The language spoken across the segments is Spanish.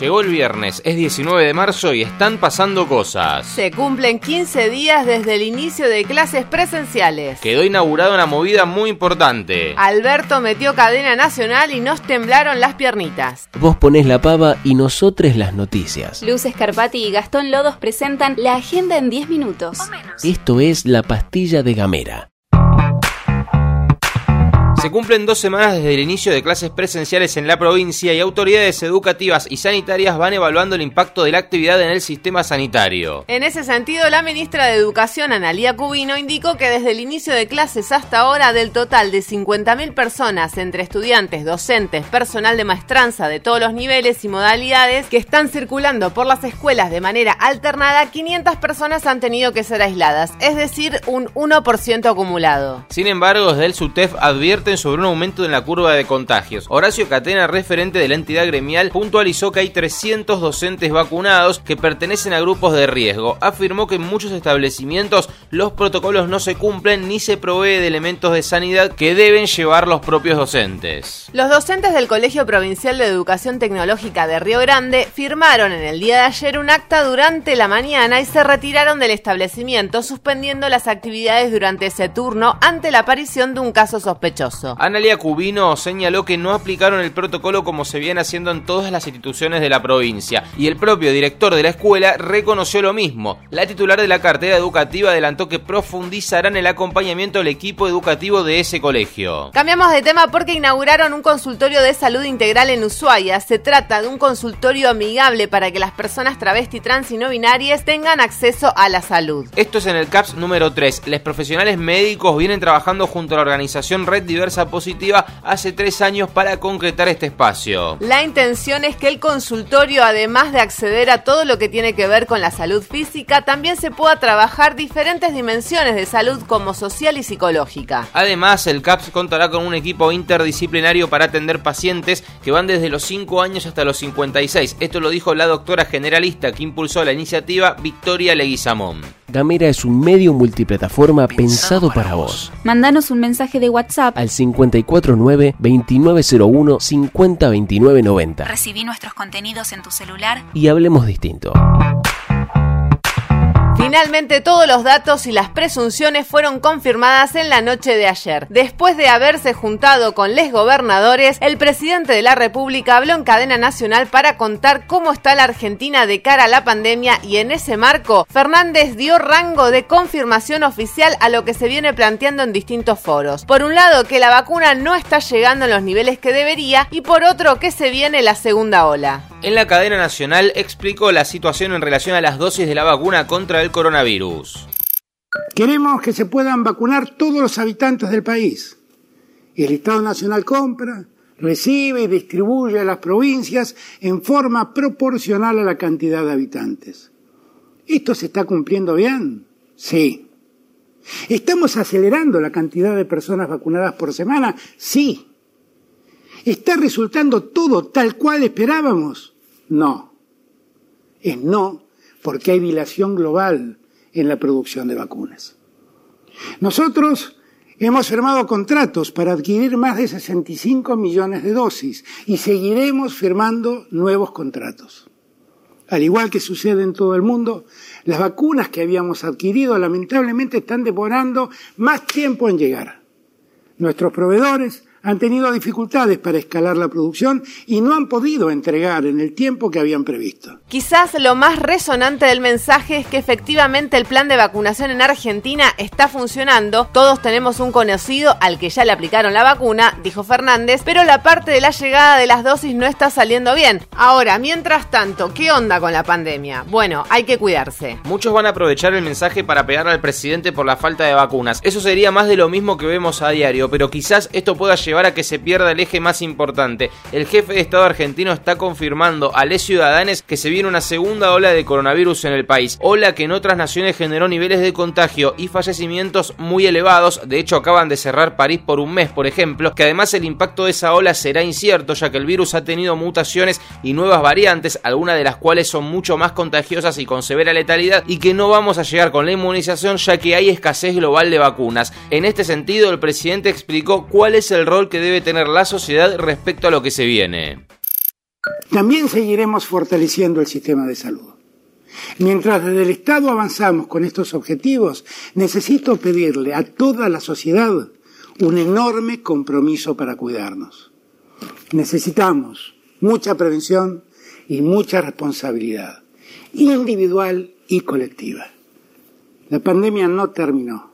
Llegó el viernes, es 19 de marzo y están pasando cosas. Se cumplen 15 días desde el inicio de clases presenciales. Quedó inaugurada una movida muy importante. Alberto metió cadena nacional y nos temblaron las piernitas. Vos ponés la pava y nosotros las noticias. Luz Escarpati y Gastón Lodos presentan la agenda en 10 minutos. Esto es la pastilla de Gamera. Se cumplen dos semanas desde el inicio de clases presenciales en la provincia y autoridades educativas y sanitarias van evaluando el impacto de la actividad en el sistema sanitario. En ese sentido, la ministra de Educación, Analía Cubino, indicó que desde el inicio de clases hasta ahora, del total de 50.000 personas entre estudiantes, docentes, personal de maestranza de todos los niveles y modalidades que están circulando por las escuelas de manera alternada, 500 personas han tenido que ser aisladas, es decir, un 1% acumulado. Sin embargo, desde el SUTEF advierte sobre un aumento en la curva de contagios. Horacio Catena, referente de la entidad gremial, puntualizó que hay 300 docentes vacunados que pertenecen a grupos de riesgo. Afirmó que en muchos establecimientos los protocolos no se cumplen ni se provee de elementos de sanidad que deben llevar los propios docentes. Los docentes del Colegio Provincial de Educación Tecnológica de Río Grande firmaron en el día de ayer un acta durante la mañana y se retiraron del establecimiento suspendiendo las actividades durante ese turno ante la aparición de un caso sospechoso. Analia Cubino señaló que no aplicaron el protocolo como se viene haciendo en todas las instituciones de la provincia y el propio director de la escuela reconoció lo mismo. La titular de la cartera educativa adelantó que profundizarán el acompañamiento del equipo educativo de ese colegio. Cambiamos de tema porque inauguraron un consultorio de salud integral en Ushuaia. Se trata de un consultorio amigable para que las personas travesti, trans y no binarias tengan acceso a la salud. Esto es en el CAPS número 3. Los profesionales médicos vienen trabajando junto a la organización Red Diversa Positiva hace tres años para concretar este espacio. La intención es que el consultorio, además de acceder a todo lo que tiene que ver con la salud física, también se pueda trabajar diferentes dimensiones de salud como social y psicológica. Además, el CAPS contará con un equipo interdisciplinario para atender pacientes que van desde los 5 años hasta los 56. Esto lo dijo la doctora generalista que impulsó la iniciativa Victoria Leguizamón. Gamera es un medio multiplataforma pensado, para vos. Mándanos un mensaje de WhatsApp al 549-2901-502990. Recibí nuestros contenidos en tu celular y hablemos distinto. Finalmente todos los datos y las presunciones fueron confirmadas en la noche de ayer. Después de haberse juntado con les gobernadores, el presidente de la República habló en cadena nacional para contar cómo está la Argentina de cara a la pandemia y en ese marco Fernández dio rango de confirmación oficial a lo que se viene planteando en distintos foros. Por un lado que la vacuna no está llegando en los niveles que debería y por otro que se viene la segunda ola. En la cadena nacional explicó la situación en relación a las dosis de la vacuna contra el coronavirus. Queremos que se puedan vacunar todos los habitantes del país. El Estado Nacional compra, recibe y distribuye a las provincias en forma proporcional a la cantidad de habitantes. ¿Esto se está cumpliendo bien? Sí. ¿Estamos acelerando la cantidad de personas vacunadas por semana? Sí. ¿Está resultando todo tal cual esperábamos? No. Es no porque hay dilación global en la producción de vacunas. Nosotros hemos firmado contratos para adquirir más de 65 millones de dosis y seguiremos firmando nuevos contratos. Al igual que sucede en todo el mundo, las vacunas que habíamos adquirido lamentablemente están demorando más tiempo en llegar. Nuestros proveedores han tenido dificultades para escalar la producción y no han podido entregar en el tiempo que habían previsto. Quizás lo más resonante del mensaje es que efectivamente el plan de vacunación en Argentina está funcionando. Todos tenemos un conocido al que ya le aplicaron la vacuna, dijo Fernández, pero la parte de la llegada de las dosis no está saliendo bien. Ahora, mientras tanto, ¿qué onda con la pandemia? Bueno, hay que cuidarse. Muchos van a aprovechar el mensaje para pegar al presidente por la falta de vacunas. Eso sería más de lo mismo que vemos a diario, pero quizás esto pueda llevar llevar a que se pierda el eje más importante. El jefe de Estado argentino está confirmando a les ciudadanos que se viene una segunda ola de coronavirus en el país, ola que en otras naciones generó niveles de contagio y fallecimientos muy elevados, de hecho acaban de cerrar París por un mes, por ejemplo, que además el impacto de esa ola será incierto, ya que el virus ha tenido mutaciones y nuevas variantes, algunas de las cuales son mucho más contagiosas y con severa letalidad, y que no vamos a llegar con la inmunización ya que hay escasez global de vacunas. En este sentido, el presidente explicó cuál es el rol que debe tener la sociedad respecto a lo que se viene. También seguiremos fortaleciendo el sistema de salud. Mientras desde el Estado avanzamos con estos objetivos, necesito pedirle a toda la sociedad un enorme compromiso para cuidarnos. Necesitamos mucha prevención y mucha responsabilidad, individual y colectiva. La pandemia no terminó.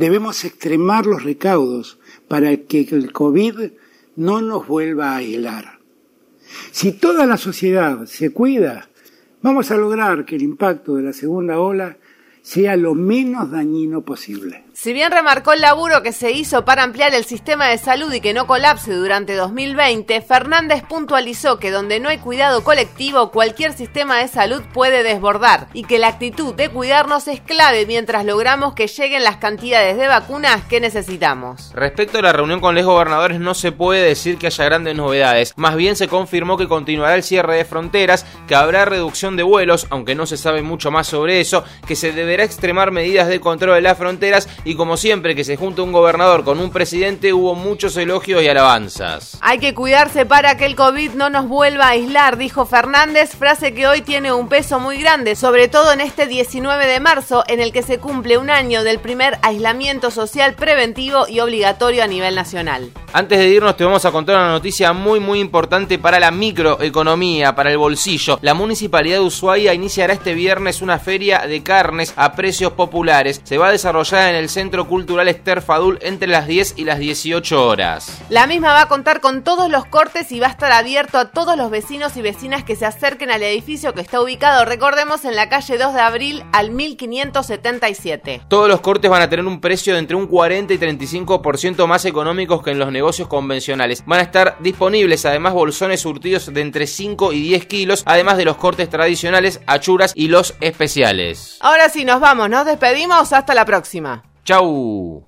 Debemos extremar los recaudos para que el COVID no nos vuelva a aislar. Si toda la sociedad se cuida, vamos a lograr que el impacto de la segunda ola sea lo menos dañino posible. Si bien remarcó el laburo que se hizo para ampliar el sistema de salud y que no colapse durante 2020, Fernández puntualizó que donde no hay cuidado colectivo, cualquier sistema de salud puede desbordar y que la actitud de cuidarnos es clave mientras logramos que lleguen las cantidades de vacunas que necesitamos. Respecto a la reunión con los gobernadores, no se puede decir que haya grandes novedades. Más bien se confirmó que continuará el cierre de fronteras, que habrá reducción de vuelos, aunque no se sabe mucho más sobre eso, que se deberá extremar medidas de control de las fronteras y como siempre que se junta un gobernador con un presidente hubo muchos elogios y alabanzas. Hay que cuidarse para que el COVID no nos vuelva a aislar, dijo Fernández, frase que hoy tiene un peso muy grande, sobre todo en este 19 de marzo en el que se cumple un año del primer aislamiento social preventivo y obligatorio a nivel nacional. Antes de irnos te vamos a contar una noticia muy muy importante para la microeconomía, para el bolsillo. La Municipalidad de Ushuaia iniciará este viernes una feria de carnes a precios populares. Se va a desarrollar en el Centro Cultural Esther Fadul entre las 10 y las 18 horas. La misma va a contar con todos los cortes y va a estar abierto a todos los vecinos y vecinas que se acerquen al edificio que está ubicado, recordemos, en la calle 2 de abril al 1577. Todos los cortes van a tener un precio de entre un 40 y 35% más económicos que en los negocios negocios convencionales. Van a estar disponibles además bolsones surtidos de entre 5 y 10 kilos, además de los cortes tradicionales, achuras y los especiales. Ahora sí, nos vamos, nos despedimos, hasta la próxima. Chau.